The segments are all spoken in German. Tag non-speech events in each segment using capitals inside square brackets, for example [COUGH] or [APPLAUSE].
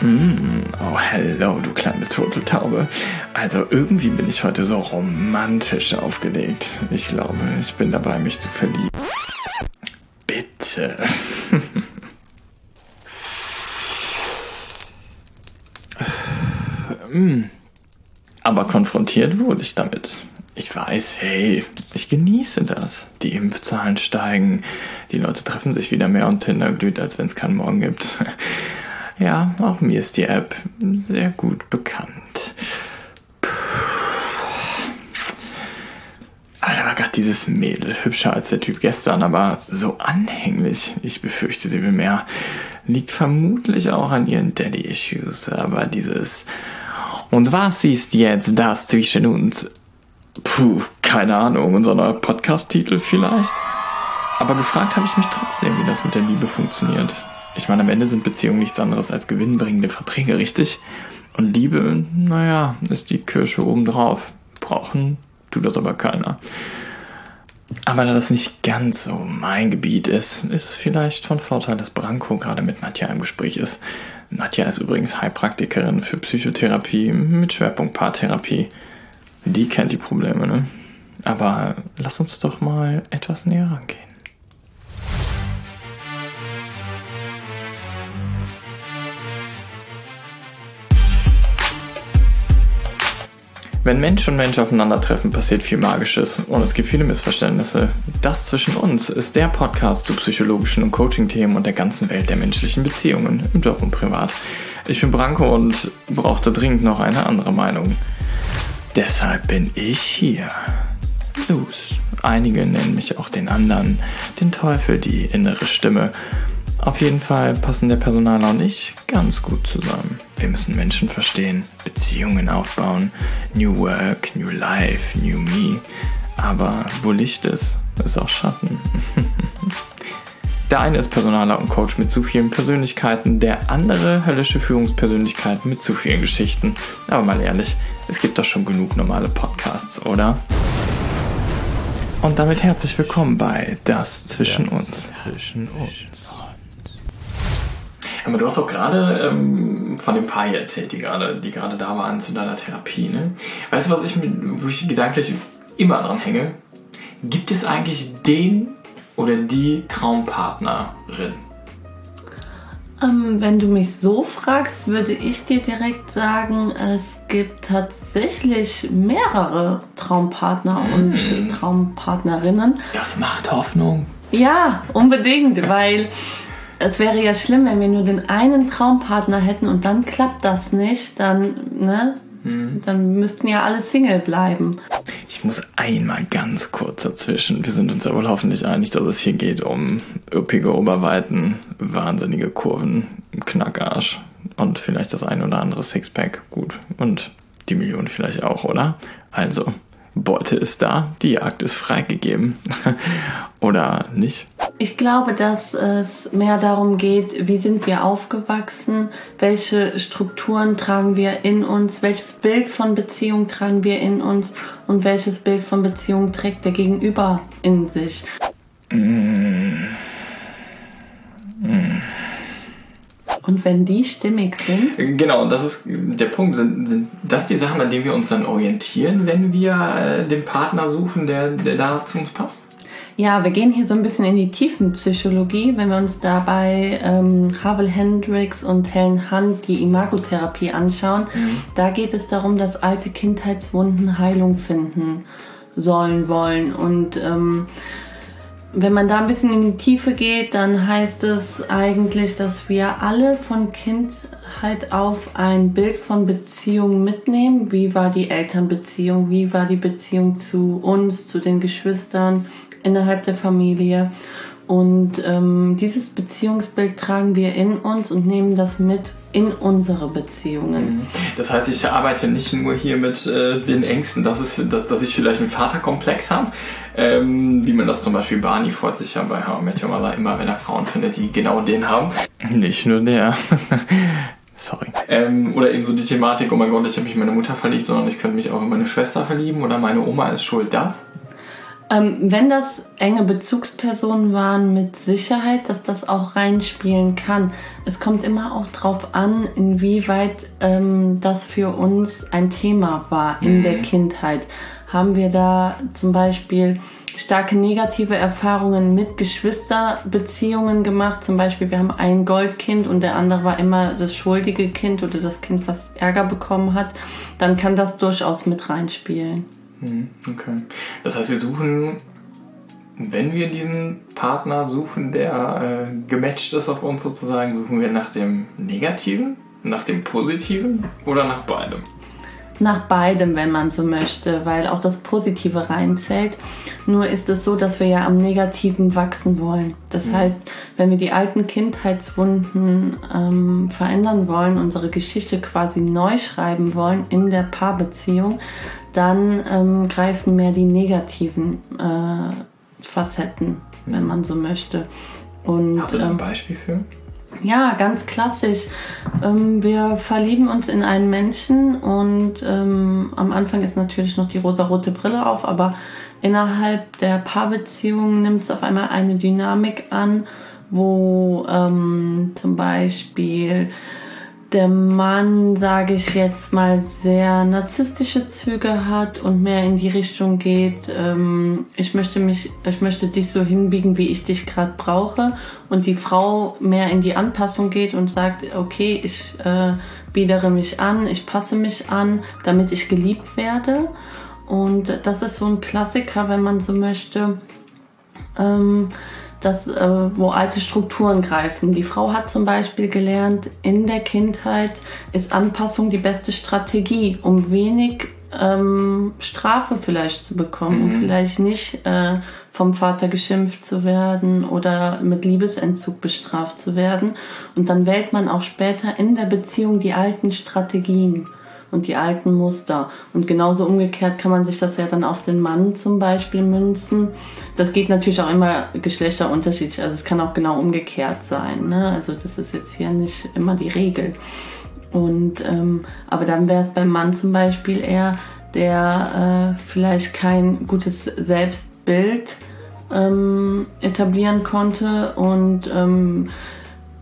Mm, oh, hello, du kleine Turteltaube. Also irgendwie bin ich heute so romantisch aufgelegt. Ich glaube, ich bin dabei, mich zu verlieben. Bitte. [LAUGHS] Mm. Aber konfrontiert wurde ich damit. Ich weiß, hey, ich genieße das. Die Impfzahlen steigen, die Leute treffen sich wieder mehr und Tinder glüht, als wenn es keinen Morgen gibt. [LAUGHS] Ja, auch mir ist die App sehr gut bekannt. Aber da war gerade dieses Mädel, hübscher als der Typ gestern, aber so anhänglich. Ich befürchte, sie will mehr. Liegt vermutlich auch an ihren Daddy-Issues, aber dieses Und was ist jetzt das zwischen uns? Puh, keine Ahnung, unser neuer Podcast-Titel vielleicht? Aber gefragt habe ich mich trotzdem, wie das mit der Liebe funktioniert. Ich meine, am Ende sind Beziehungen nichts anderes als gewinnbringende Verträge, richtig? Und Liebe, naja, ist die Kirsche obendrauf. Brauchen tut das aber keiner. Aber da das nicht ganz so mein Gebiet ist, ist es vielleicht von Vorteil, dass Branko gerade mit Nadja im Gespräch ist. Nadja ist übrigens Heilpraktikerin für Psychotherapie mit Schwerpunkt Paartherapie. Die kennt die Probleme, ne? Aber lass uns doch mal etwas näher rangehen. Wenn Mensch und Mensch aufeinandertreffen, passiert viel Magisches und es gibt viele Missverständnisse. Das zwischen uns ist der Podcast zu psychologischen und Coaching-Themen und der ganzen Welt der menschlichen Beziehungen, im Job und privat. Ich bin Branko und brauchte dringend noch eine andere Meinung. Deshalb bin ich hier. Luz. Einige nennen mich auch den anderen, den Teufel, die innere Stimme. Auf jeden Fall passen der Personaler und ich ganz gut zusammen. Wir müssen Menschen verstehen, Beziehungen aufbauen, New Work, New Life, New Me. Aber wo Licht ist, ist auch Schatten. [LAUGHS] Der eine ist Personaler und Coach mit zu vielen Persönlichkeiten, der andere höllische Führungspersönlichkeit mit zu vielen Geschichten. Aber mal ehrlich, es gibt doch schon genug normale Podcasts, oder? Und damit herzlich willkommen bei Das zwischen uns. Zwischen uns. Aber du hast auch gerade ähm, von dem Paar hier erzählt, die gerade, die gerade da waren zu deiner Therapie. Ne? Weißt du, was ich wo ich gedanklich immer dran hänge? Gibt es eigentlich den oder die Traumpartnerin? Ähm, wenn du mich so fragst, würde ich dir direkt sagen, es gibt tatsächlich mehrere Traumpartner mm. und Traumpartnerinnen. Das macht Hoffnung. Ja, unbedingt, weil es wäre ja schlimm, wenn wir nur den einen Traumpartner hätten und dann klappt das nicht, dann, ne? Hm. Dann müssten ja alle Single bleiben. Ich muss einmal ganz kurz dazwischen. Wir sind uns ja wohl hoffentlich einig, dass es hier geht um üppige Oberweiten, wahnsinnige Kurven, Knackarsch und vielleicht das ein oder andere Sixpack. Gut. Und die Million vielleicht auch, oder? Also, Beute ist da, die Jagd ist freigegeben. [LAUGHS] oder nicht? Ich glaube, dass es mehr darum geht, wie sind wir aufgewachsen, welche Strukturen tragen wir in uns, welches Bild von Beziehung tragen wir in uns und welches Bild von Beziehung trägt der Gegenüber in sich. Und wenn die stimmig sind. Genau, das ist der Punkt. Sind, sind das die Sachen, an denen wir uns dann orientieren, wenn wir äh, den Partner suchen, der, der da zu uns passt? Ja, wir gehen hier so ein bisschen in die Tiefenpsychologie, wenn wir uns dabei ähm, Havel Hendricks und Helen Hunt die Imagotherapie anschauen. Mhm. Da geht es darum, dass alte Kindheitswunden Heilung finden sollen, wollen. Und ähm, wenn man da ein bisschen in die Tiefe geht, dann heißt es eigentlich, dass wir alle von Kindheit auf ein Bild von Beziehung mitnehmen. Wie war die Elternbeziehung? Wie war die Beziehung zu uns, zu den Geschwistern? Innerhalb der Familie. Und ähm, dieses Beziehungsbild tragen wir in uns und nehmen das mit in unsere Beziehungen. Mhm. Das heißt, ich arbeite nicht nur hier mit äh, den Ängsten, dass, es, dass, dass ich vielleicht einen Vaterkomplex habe, ähm, wie man das zum Beispiel Barney freut sich ja bei How I Met Your Mother immer, wenn er Frauen findet, die genau den haben. Nicht nur der. [LAUGHS] Sorry. Ähm, oder eben so die Thematik, oh mein Gott, ich habe mich in meine Mutter verliebt, sondern ich könnte mich auch in meine Schwester verlieben oder meine Oma ist schuld, das. Ähm, wenn das enge Bezugspersonen waren, mit Sicherheit, dass das auch reinspielen kann. Es kommt immer auch drauf an, inwieweit ähm, das für uns ein Thema war in mhm. der Kindheit. Haben wir da zum Beispiel starke negative Erfahrungen mit Geschwisterbeziehungen gemacht. Zum Beispiel, wir haben ein Goldkind und der andere war immer das schuldige Kind oder das Kind, was Ärger bekommen hat. Dann kann das durchaus mit reinspielen. Hm, okay. Das heißt, wir suchen, wenn wir diesen Partner suchen, der äh, gematcht ist auf uns sozusagen, suchen wir nach dem Negativen, nach dem Positiven oder nach beidem? Nach beidem, wenn man so möchte, weil auch das Positive reinzählt. Nur ist es so, dass wir ja am Negativen wachsen wollen. Das mhm. heißt, wenn wir die alten Kindheitswunden ähm, verändern wollen, unsere Geschichte quasi neu schreiben wollen in der Paarbeziehung, dann ähm, greifen mehr die negativen äh, Facetten, wenn man so möchte. Und, Hast du da ein ähm, Beispiel für? Ja, ganz klassisch. Ähm, wir verlieben uns in einen Menschen und ähm, am Anfang ist natürlich noch die rosarote Brille auf, aber innerhalb der Paarbeziehung nimmt es auf einmal eine Dynamik an, wo ähm, zum Beispiel der Mann, sage ich jetzt mal, sehr narzisstische Züge hat und mehr in die Richtung geht, ähm, ich möchte mich, ich möchte dich so hinbiegen, wie ich dich gerade brauche, und die Frau mehr in die Anpassung geht und sagt, okay, ich äh, biedere mich an, ich passe mich an, damit ich geliebt werde. Und das ist so ein Klassiker, wenn man so möchte. Ähm, das, äh, wo alte Strukturen greifen. Die Frau hat zum Beispiel gelernt, in der Kindheit ist Anpassung die beste Strategie, um wenig ähm, Strafe vielleicht zu bekommen, mhm. um vielleicht nicht äh, vom Vater geschimpft zu werden oder mit Liebesentzug bestraft zu werden. Und dann wählt man auch später in der Beziehung die alten Strategien und die alten Muster. Und genauso umgekehrt kann man sich das ja dann auf den Mann zum Beispiel münzen. Das geht natürlich auch immer geschlechterunterschiedlich. Also es kann auch genau umgekehrt sein. Ne? Also das ist jetzt hier nicht immer die Regel. Und ähm, aber dann wäre es beim Mann zum Beispiel eher, der äh, vielleicht kein gutes Selbstbild ähm, etablieren konnte und ähm,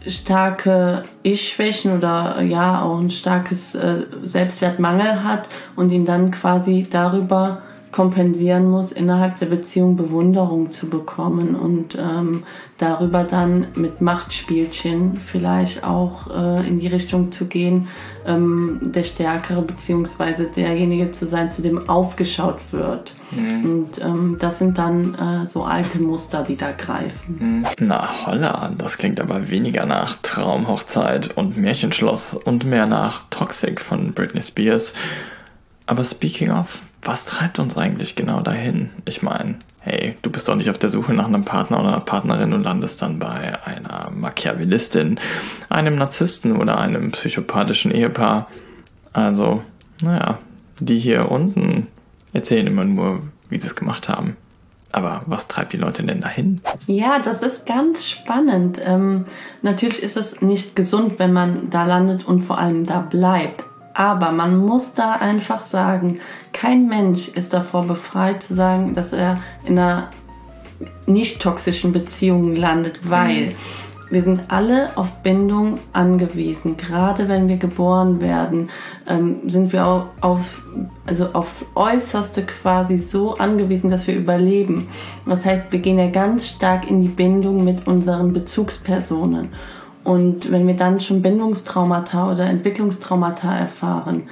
starke Ich-Schwächen oder ja auch ein starkes äh, Selbstwertmangel hat und ihn dann quasi darüber kompensieren muss, innerhalb der Beziehung Bewunderung zu bekommen und ähm, darüber dann mit Machtspielchen vielleicht auch äh, in die Richtung zu gehen, ähm, der Stärkere beziehungsweise derjenige zu sein, zu dem aufgeschaut wird. Mhm. Und ähm, das sind dann äh, so alte Muster, die da greifen. Mhm. Na holla, das klingt aber weniger nach Traumhochzeit und Märchenschloss und mehr nach Toxic von Britney Spears. Aber speaking of, was treibt uns eigentlich genau dahin? Ich meine, hey, du bist doch nicht auf der Suche nach einem Partner oder einer Partnerin und landest dann bei einer Machiavellistin, einem Narzissten oder einem psychopathischen Ehepaar. Also, naja, die hier unten erzählen immer nur, wie sie es gemacht haben. Aber was treibt die Leute denn dahin? Ja, das ist ganz spannend. Ähm, natürlich ist es nicht gesund, wenn man da landet und vor allem da bleibt. Aber man muss da einfach sagen, kein Mensch ist davor befreit zu sagen, dass er in einer nicht toxischen Beziehung landet, weil mhm. wir sind alle auf Bindung angewiesen. Gerade wenn wir geboren werden, ähm, sind wir auf, auf, also aufs Äußerste quasi so angewiesen, dass wir überleben. Das heißt, wir gehen ja ganz stark in die Bindung mit unseren Bezugspersonen. Und wenn wir dann schon Bindungstraumata oder Entwicklungstraumata erfahren,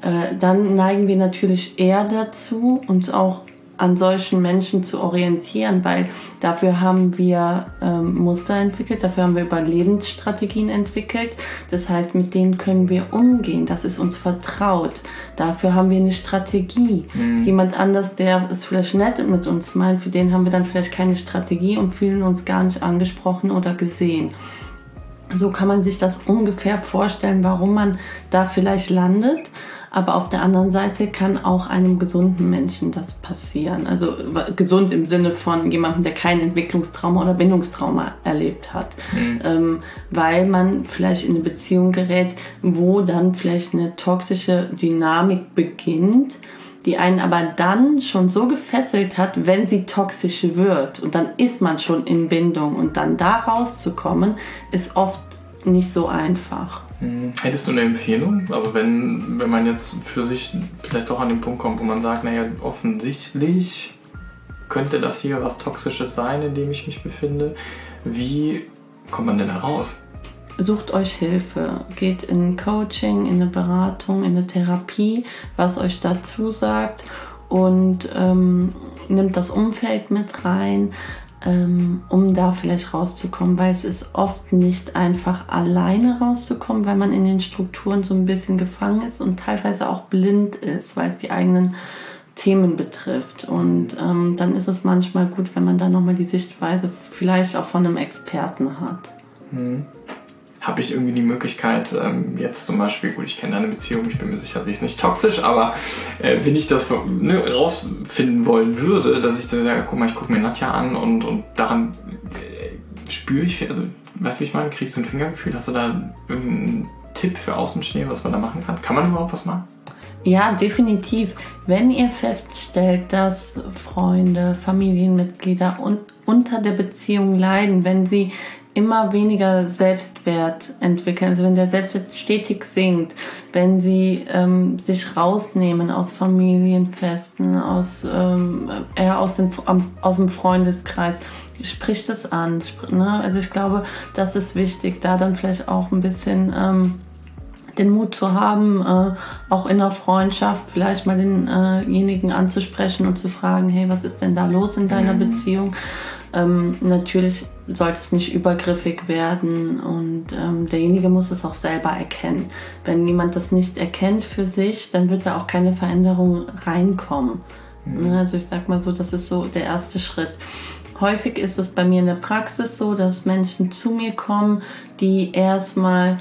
äh, dann neigen wir natürlich eher dazu, uns auch an solchen Menschen zu orientieren, weil dafür haben wir ähm, Muster entwickelt, dafür haben wir Überlebensstrategien entwickelt. Das heißt, mit denen können wir umgehen, das ist uns vertraut. Dafür haben wir eine Strategie. Mhm. Jemand anders, der es vielleicht nett mit uns meint, für den haben wir dann vielleicht keine Strategie und fühlen uns gar nicht angesprochen oder gesehen. So kann man sich das ungefähr vorstellen, warum man da vielleicht landet. Aber auf der anderen Seite kann auch einem gesunden Menschen das passieren. Also gesund im Sinne von jemandem, der kein Entwicklungstrauma oder Bindungstrauma erlebt hat. Mhm. Ähm, weil man vielleicht in eine Beziehung gerät, wo dann vielleicht eine toxische Dynamik beginnt, die einen aber dann schon so gefesselt hat, wenn sie toxisch wird. Und dann ist man schon in Bindung. Und dann da rauszukommen, ist oft nicht so einfach. Hm. Hättest du eine Empfehlung? Also wenn, wenn man jetzt für sich vielleicht doch an den Punkt kommt, wo man sagt, naja, offensichtlich könnte das hier was Toxisches sein, in dem ich mich befinde. Wie kommt man denn da raus? Sucht euch Hilfe, geht in Coaching, in eine Beratung, in eine Therapie, was euch dazu sagt und ähm, nimmt das Umfeld mit rein, ähm, um da vielleicht rauszukommen, weil es ist oft nicht einfach alleine rauszukommen, weil man in den Strukturen so ein bisschen gefangen ist und teilweise auch blind ist, weil es die eigenen Themen betrifft. Und ähm, dann ist es manchmal gut, wenn man da nochmal die Sichtweise vielleicht auch von einem Experten hat. Hm habe ich irgendwie die Möglichkeit, ähm, jetzt zum Beispiel, gut, ich kenne deine Beziehung, ich bin mir sicher, sie ist nicht toxisch, aber äh, wenn ich das ne, rausfinden wollen würde, dass ich dann sage, guck mal, ich gucke mir Nadja an und, und daran äh, spüre ich, also weißt du, wie ich meine, kriegst du ein Fingergefühl, hast du da irgendeinen Tipp für Außenstehen, was man da machen kann? Kann man überhaupt was machen? Ja, definitiv. Wenn ihr feststellt, dass Freunde, Familienmitglieder un unter der Beziehung leiden, wenn sie immer weniger Selbstwert entwickeln, also wenn der Selbstwert stetig sinkt, wenn sie ähm, sich rausnehmen aus Familienfesten, aus, ähm, eher aus dem, aus dem Freundeskreis, spricht es an. Ne? Also ich glaube, das ist wichtig, da dann vielleicht auch ein bisschen ähm, den Mut zu haben, äh, auch in der Freundschaft vielleicht mal denjenigen äh anzusprechen und zu fragen, hey, was ist denn da los in deiner mhm. Beziehung? Ähm, natürlich sollte es nicht übergriffig werden und ähm, derjenige muss es auch selber erkennen. Wenn jemand das nicht erkennt für sich, dann wird da auch keine Veränderung reinkommen. Mhm. Also ich sag mal so, das ist so der erste Schritt. Häufig ist es bei mir in der Praxis so, dass Menschen zu mir kommen, die erstmal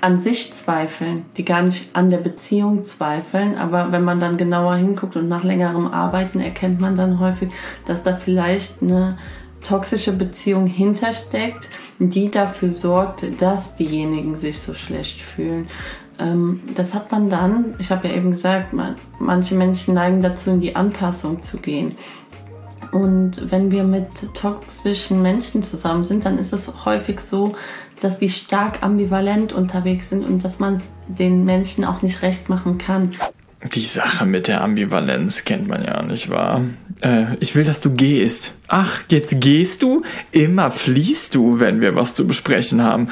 an sich zweifeln, die gar nicht an der Beziehung zweifeln, aber wenn man dann genauer hinguckt und nach längerem Arbeiten erkennt man dann häufig, dass da vielleicht eine toxische Beziehung hintersteckt, die dafür sorgt, dass diejenigen sich so schlecht fühlen. Ähm, das hat man dann, ich habe ja eben gesagt, manche Menschen neigen dazu, in die Anpassung zu gehen. Und wenn wir mit toxischen Menschen zusammen sind, dann ist es häufig so, dass die stark ambivalent unterwegs sind und dass man den Menschen auch nicht recht machen kann. Die Sache mit der Ambivalenz kennt man ja, nicht wahr? Äh, ich will, dass du gehst. Ach, jetzt gehst du? Immer fließt du, wenn wir was zu besprechen haben.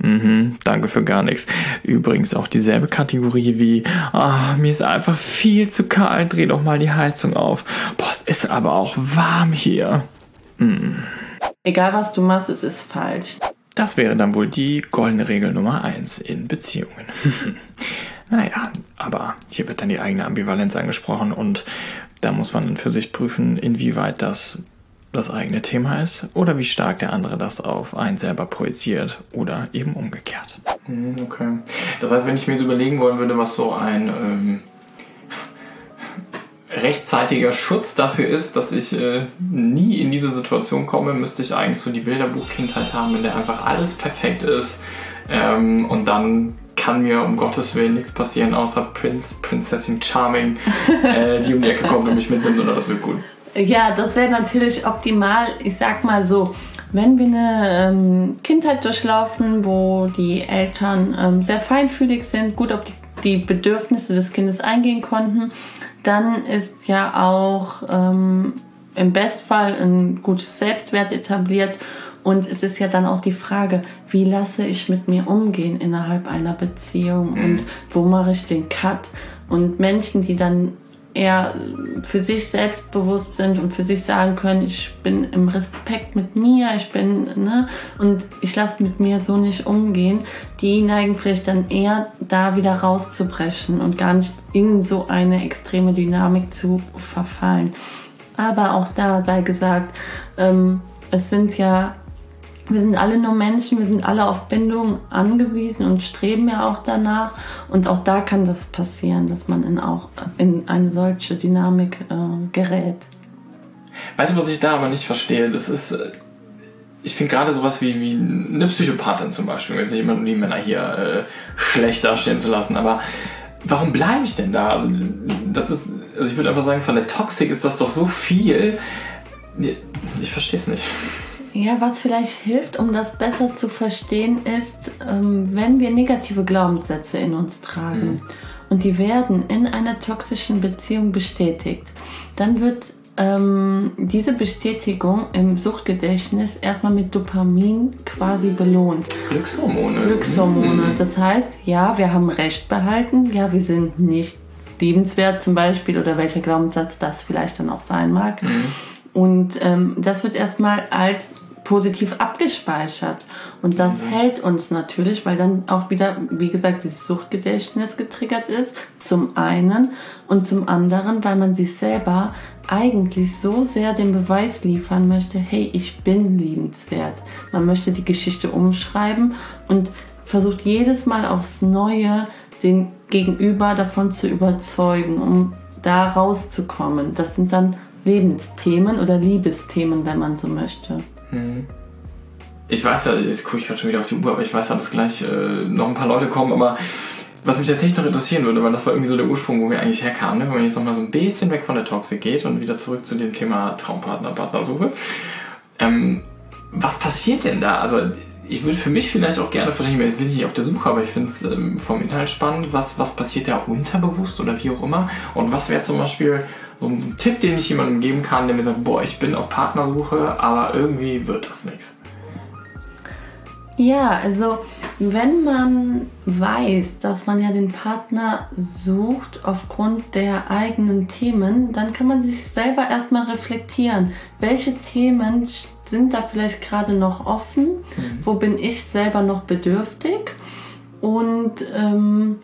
Mhm, danke für gar nichts. Übrigens auch dieselbe Kategorie wie, ah, mir ist einfach viel zu kalt, dreh doch mal die Heizung auf. Boah, es ist aber auch warm hier. Hm. Egal was du machst, es ist falsch. Das wäre dann wohl die goldene Regel Nummer eins in Beziehungen. [LAUGHS] Naja, aber hier wird dann die eigene Ambivalenz angesprochen und da muss man dann für sich prüfen, inwieweit das das eigene Thema ist oder wie stark der andere das auf einen selber projiziert oder eben umgekehrt. Hm, okay. Das heißt, wenn ich mir jetzt überlegen wollen würde, was so ein ähm, rechtzeitiger Schutz dafür ist, dass ich äh, nie in diese Situation komme, müsste ich eigentlich so die Bilderbuchkindheit haben, in der einfach alles perfekt ist ähm, und dann kann mir um Gottes Willen nichts passieren, außer Prinz, Prinzessin Charming, äh, die um die Ecke kommt und mich mitnimmt oder das wird gut. Ja, das wäre natürlich optimal. Ich sag mal so, wenn wir eine ähm, Kindheit durchlaufen, wo die Eltern ähm, sehr feinfühlig sind, gut auf die, die, Bedürfnisse des Kindes eingehen konnten, dann ist ja auch ähm, im Bestfall ein gutes Selbstwert etabliert und es ist ja dann auch die Frage, wie lasse ich mit mir umgehen innerhalb einer Beziehung mhm. und wo mache ich den Cut? Und Menschen, die dann eher für sich selbstbewusst sind und für sich sagen können, ich bin im Respekt mit mir, ich bin, ne, und ich lasse mit mir so nicht umgehen, die neigen vielleicht dann eher da wieder rauszubrechen und gar nicht in so eine extreme Dynamik zu verfallen. Aber auch da sei gesagt, ähm, es sind ja wir sind alle nur Menschen, wir sind alle auf Bindung angewiesen und streben ja auch danach. Und auch da kann das passieren, dass man in, auch in eine solche Dynamik äh, gerät. Weißt du, was ich da aber nicht verstehe? Das ist, äh, ich finde gerade sowas wie, wie eine Psychopathin zum Beispiel, jetzt nicht immer nur die Männer hier äh, schlecht dastehen zu lassen, aber warum bleibe ich denn da? Also, das ist, also ich würde einfach sagen, von der Toxik ist das doch so viel. Ich verstehe es nicht. Ja, was vielleicht hilft, um das besser zu verstehen, ist, ähm, wenn wir negative Glaubenssätze in uns tragen mhm. und die werden in einer toxischen Beziehung bestätigt, dann wird ähm, diese Bestätigung im Suchtgedächtnis erstmal mit Dopamin quasi belohnt. Glückshormone. Glückshormone. Mhm. Das heißt, ja, wir haben Recht behalten, ja, wir sind nicht liebenswert zum Beispiel oder welcher Glaubenssatz das vielleicht dann auch sein mag. Mhm. Und ähm, das wird erstmal als positiv abgespeichert. Und das mhm. hält uns natürlich, weil dann auch wieder, wie gesagt, dieses Suchtgedächtnis getriggert ist, zum einen und zum anderen, weil man sich selber eigentlich so sehr den Beweis liefern möchte, hey, ich bin liebenswert. Man möchte die Geschichte umschreiben und versucht jedes Mal aufs Neue den Gegenüber davon zu überzeugen, um da rauszukommen. Das sind dann Lebensthemen oder Liebesthemen, wenn man so möchte. Hm. Ich weiß ja, jetzt gucke ich gerade schon wieder auf die Uhr, aber ich weiß ja, dass gleich äh, noch ein paar Leute kommen, aber was mich tatsächlich noch interessieren würde, weil das war irgendwie so der Ursprung, wo wir eigentlich herkamen, ne? wenn man jetzt nochmal so ein bisschen weg von der Toxik geht und wieder zurück zu dem Thema Traumpartner, Partnersuche. Ähm, was passiert denn da? Also ich würde für mich vielleicht auch gerne jetzt bin ich nicht auf der Suche, aber ich finde es ähm, vom Inhalt spannend, was, was passiert da unterbewusst oder wie auch immer. Und was wäre zum Beispiel so ein, so ein Tipp, den ich jemandem geben kann, der mir sagt, boah, ich bin auf Partnersuche, aber irgendwie wird das nichts. Ja, also wenn man weiß, dass man ja den Partner sucht aufgrund der eigenen Themen, dann kann man sich selber erstmal reflektieren, welche Themen sind da vielleicht gerade noch offen, mhm. wo bin ich selber noch bedürftig und ähm,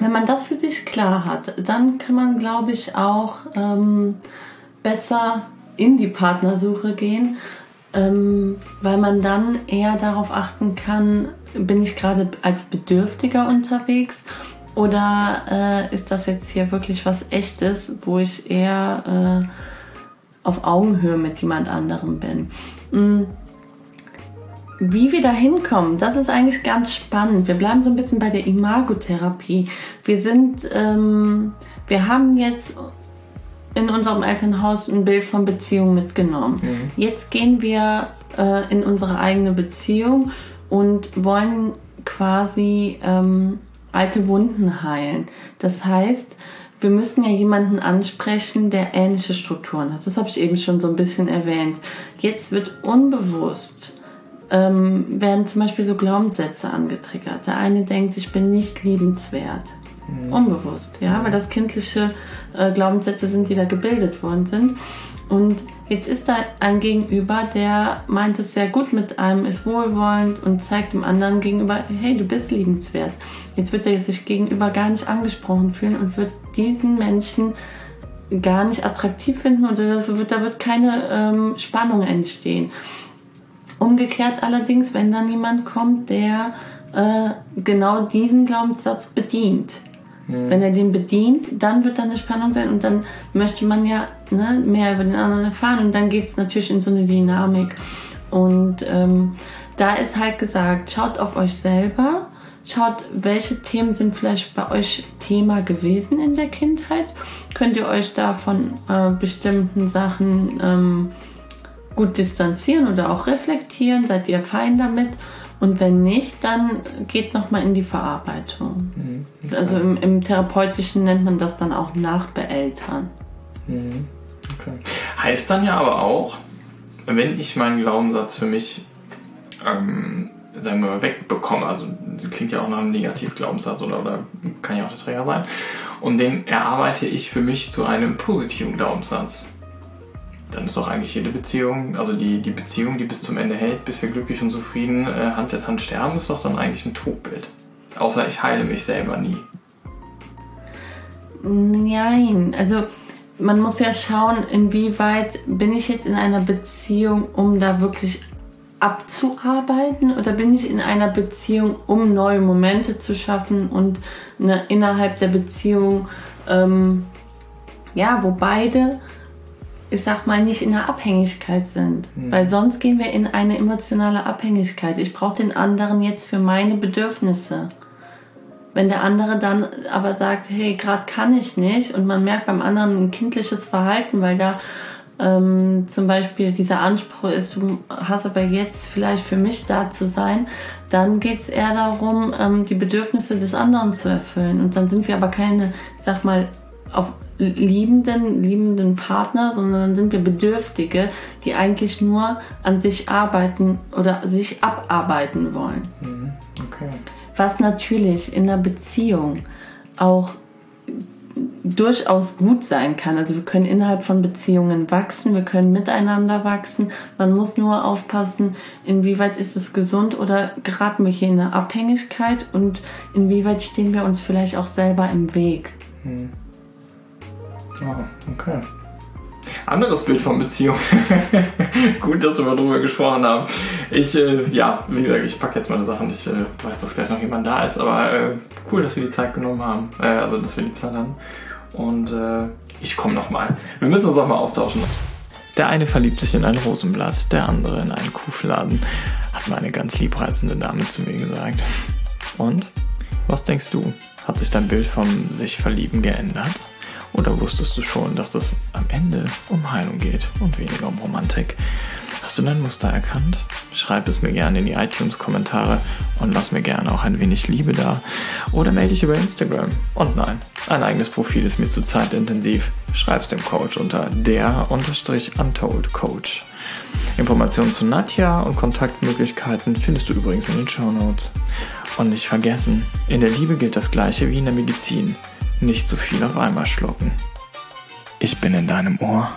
wenn man das für sich klar hat, dann kann man, glaube ich, auch ähm, besser in die Partnersuche gehen, ähm, weil man dann eher darauf achten kann, bin ich gerade als Bedürftiger unterwegs oder äh, ist das jetzt hier wirklich was Echtes, wo ich eher äh, auf Augenhöhe mit jemand anderem bin. Mhm. Wie wir da hinkommen, das ist eigentlich ganz spannend. Wir bleiben so ein bisschen bei der Imagotherapie. Wir sind, ähm, wir haben jetzt in unserem Elternhaus ein Bild von Beziehung mitgenommen. Mhm. Jetzt gehen wir äh, in unsere eigene Beziehung und wollen quasi ähm, alte Wunden heilen. Das heißt, wir müssen ja jemanden ansprechen, der ähnliche Strukturen hat. Das habe ich eben schon so ein bisschen erwähnt. Jetzt wird unbewusst ähm, werden zum Beispiel so Glaubenssätze angetriggert. Der eine denkt, ich bin nicht liebenswert. Mhm. Unbewusst, ja, weil das kindliche äh, Glaubenssätze sind, die da gebildet worden sind. Und jetzt ist da ein Gegenüber, der meint es sehr gut mit einem, ist wohlwollend und zeigt dem anderen gegenüber, hey, du bist liebenswert. Jetzt wird er sich gegenüber gar nicht angesprochen fühlen und wird diesen Menschen gar nicht attraktiv finden und wird, da wird keine ähm, Spannung entstehen. Umgekehrt allerdings, wenn dann jemand kommt, der äh, genau diesen Glaubenssatz bedient. Mhm. Wenn er den bedient, dann wird da eine Spannung sein und dann möchte man ja ne, mehr über den anderen erfahren und dann geht es natürlich in so eine Dynamik. Und ähm, da ist halt gesagt, schaut auf euch selber, schaut, welche Themen sind vielleicht bei euch Thema gewesen in der Kindheit. Könnt ihr euch da von äh, bestimmten Sachen ähm, gut distanzieren oder auch reflektieren? Seid ihr fein damit? Und wenn nicht, dann geht nochmal in die Verarbeitung. Mhm, okay. Also im, im, Therapeutischen nennt man das dann auch Nachbeeltern. Mhm, okay. Heißt dann ja aber auch, wenn ich meinen Glaubenssatz für mich, ähm, sagen wir mal, wegbekomme, also klingt ja auch nach einem Negativglaubenssatz oder, oder kann ja auch der Träger sein, und den erarbeite ich für mich zu einem positiven Glaubenssatz dann ist doch eigentlich jede Beziehung, also die, die Beziehung, die bis zum Ende hält, bis wir glücklich und zufrieden äh, Hand in Hand sterben, ist doch dann eigentlich ein Trugbild. Außer ich heile mich selber nie. Nein, also man muss ja schauen, inwieweit bin ich jetzt in einer Beziehung, um da wirklich abzuarbeiten oder bin ich in einer Beziehung, um neue Momente zu schaffen und eine, innerhalb der Beziehung, ähm, ja, wo beide ich sag mal, nicht in der Abhängigkeit sind. Mhm. Weil sonst gehen wir in eine emotionale Abhängigkeit. Ich brauche den anderen jetzt für meine Bedürfnisse. Wenn der andere dann aber sagt, hey, gerade kann ich nicht und man merkt beim anderen ein kindliches Verhalten, weil da ähm, zum Beispiel dieser Anspruch ist, du hast aber jetzt vielleicht für mich da zu sein, dann geht es eher darum, ähm, die Bedürfnisse des anderen zu erfüllen. Und dann sind wir aber keine, ich sag mal, auf liebenden, liebenden Partner, sondern dann sind wir Bedürftige, die eigentlich nur an sich arbeiten oder sich abarbeiten wollen. Mhm. Okay. Was natürlich in einer Beziehung auch durchaus gut sein kann. Also wir können innerhalb von Beziehungen wachsen, wir können miteinander wachsen. Man muss nur aufpassen, inwieweit ist es gesund oder geraten wir hier in eine Abhängigkeit und inwieweit stehen wir uns vielleicht auch selber im Weg. Hm. Oh, okay. Anderes Bild von Beziehung. [LAUGHS] Gut, dass wir mal drüber gesprochen haben. Ich, äh, ja, wie gesagt, ich packe jetzt meine Sachen. Ich äh, weiß, dass gleich noch jemand da ist, aber äh, cool, dass wir die Zeit genommen haben. Äh, also, dass wir die Zeit haben. Und äh, ich komme nochmal. Wir müssen uns auch mal austauschen. Der eine verliebt sich in ein Rosenblatt, der andere in einen Kuhfladen, hat meine ganz liebreizende Dame zu mir gesagt. Und? Was denkst du? Hat sich dein Bild vom sich verlieben geändert? Oder wusstest du schon, dass es am Ende um Heilung geht und weniger um Romantik? Hast du dein Muster erkannt? Schreib es mir gerne in die iTunes-Kommentare und lass mir gerne auch ein wenig Liebe da. Oder melde dich über Instagram. Und nein, ein eigenes Profil ist mir zu zeitintensiv. Schreib's dem Coach unter der-untold Coach. Informationen zu Nadja und Kontaktmöglichkeiten findest du übrigens in den Show Notes. Und nicht vergessen, in der Liebe gilt das gleiche wie in der Medizin. Nicht zu viel auf einmal schlucken. Ich bin in deinem Ohr.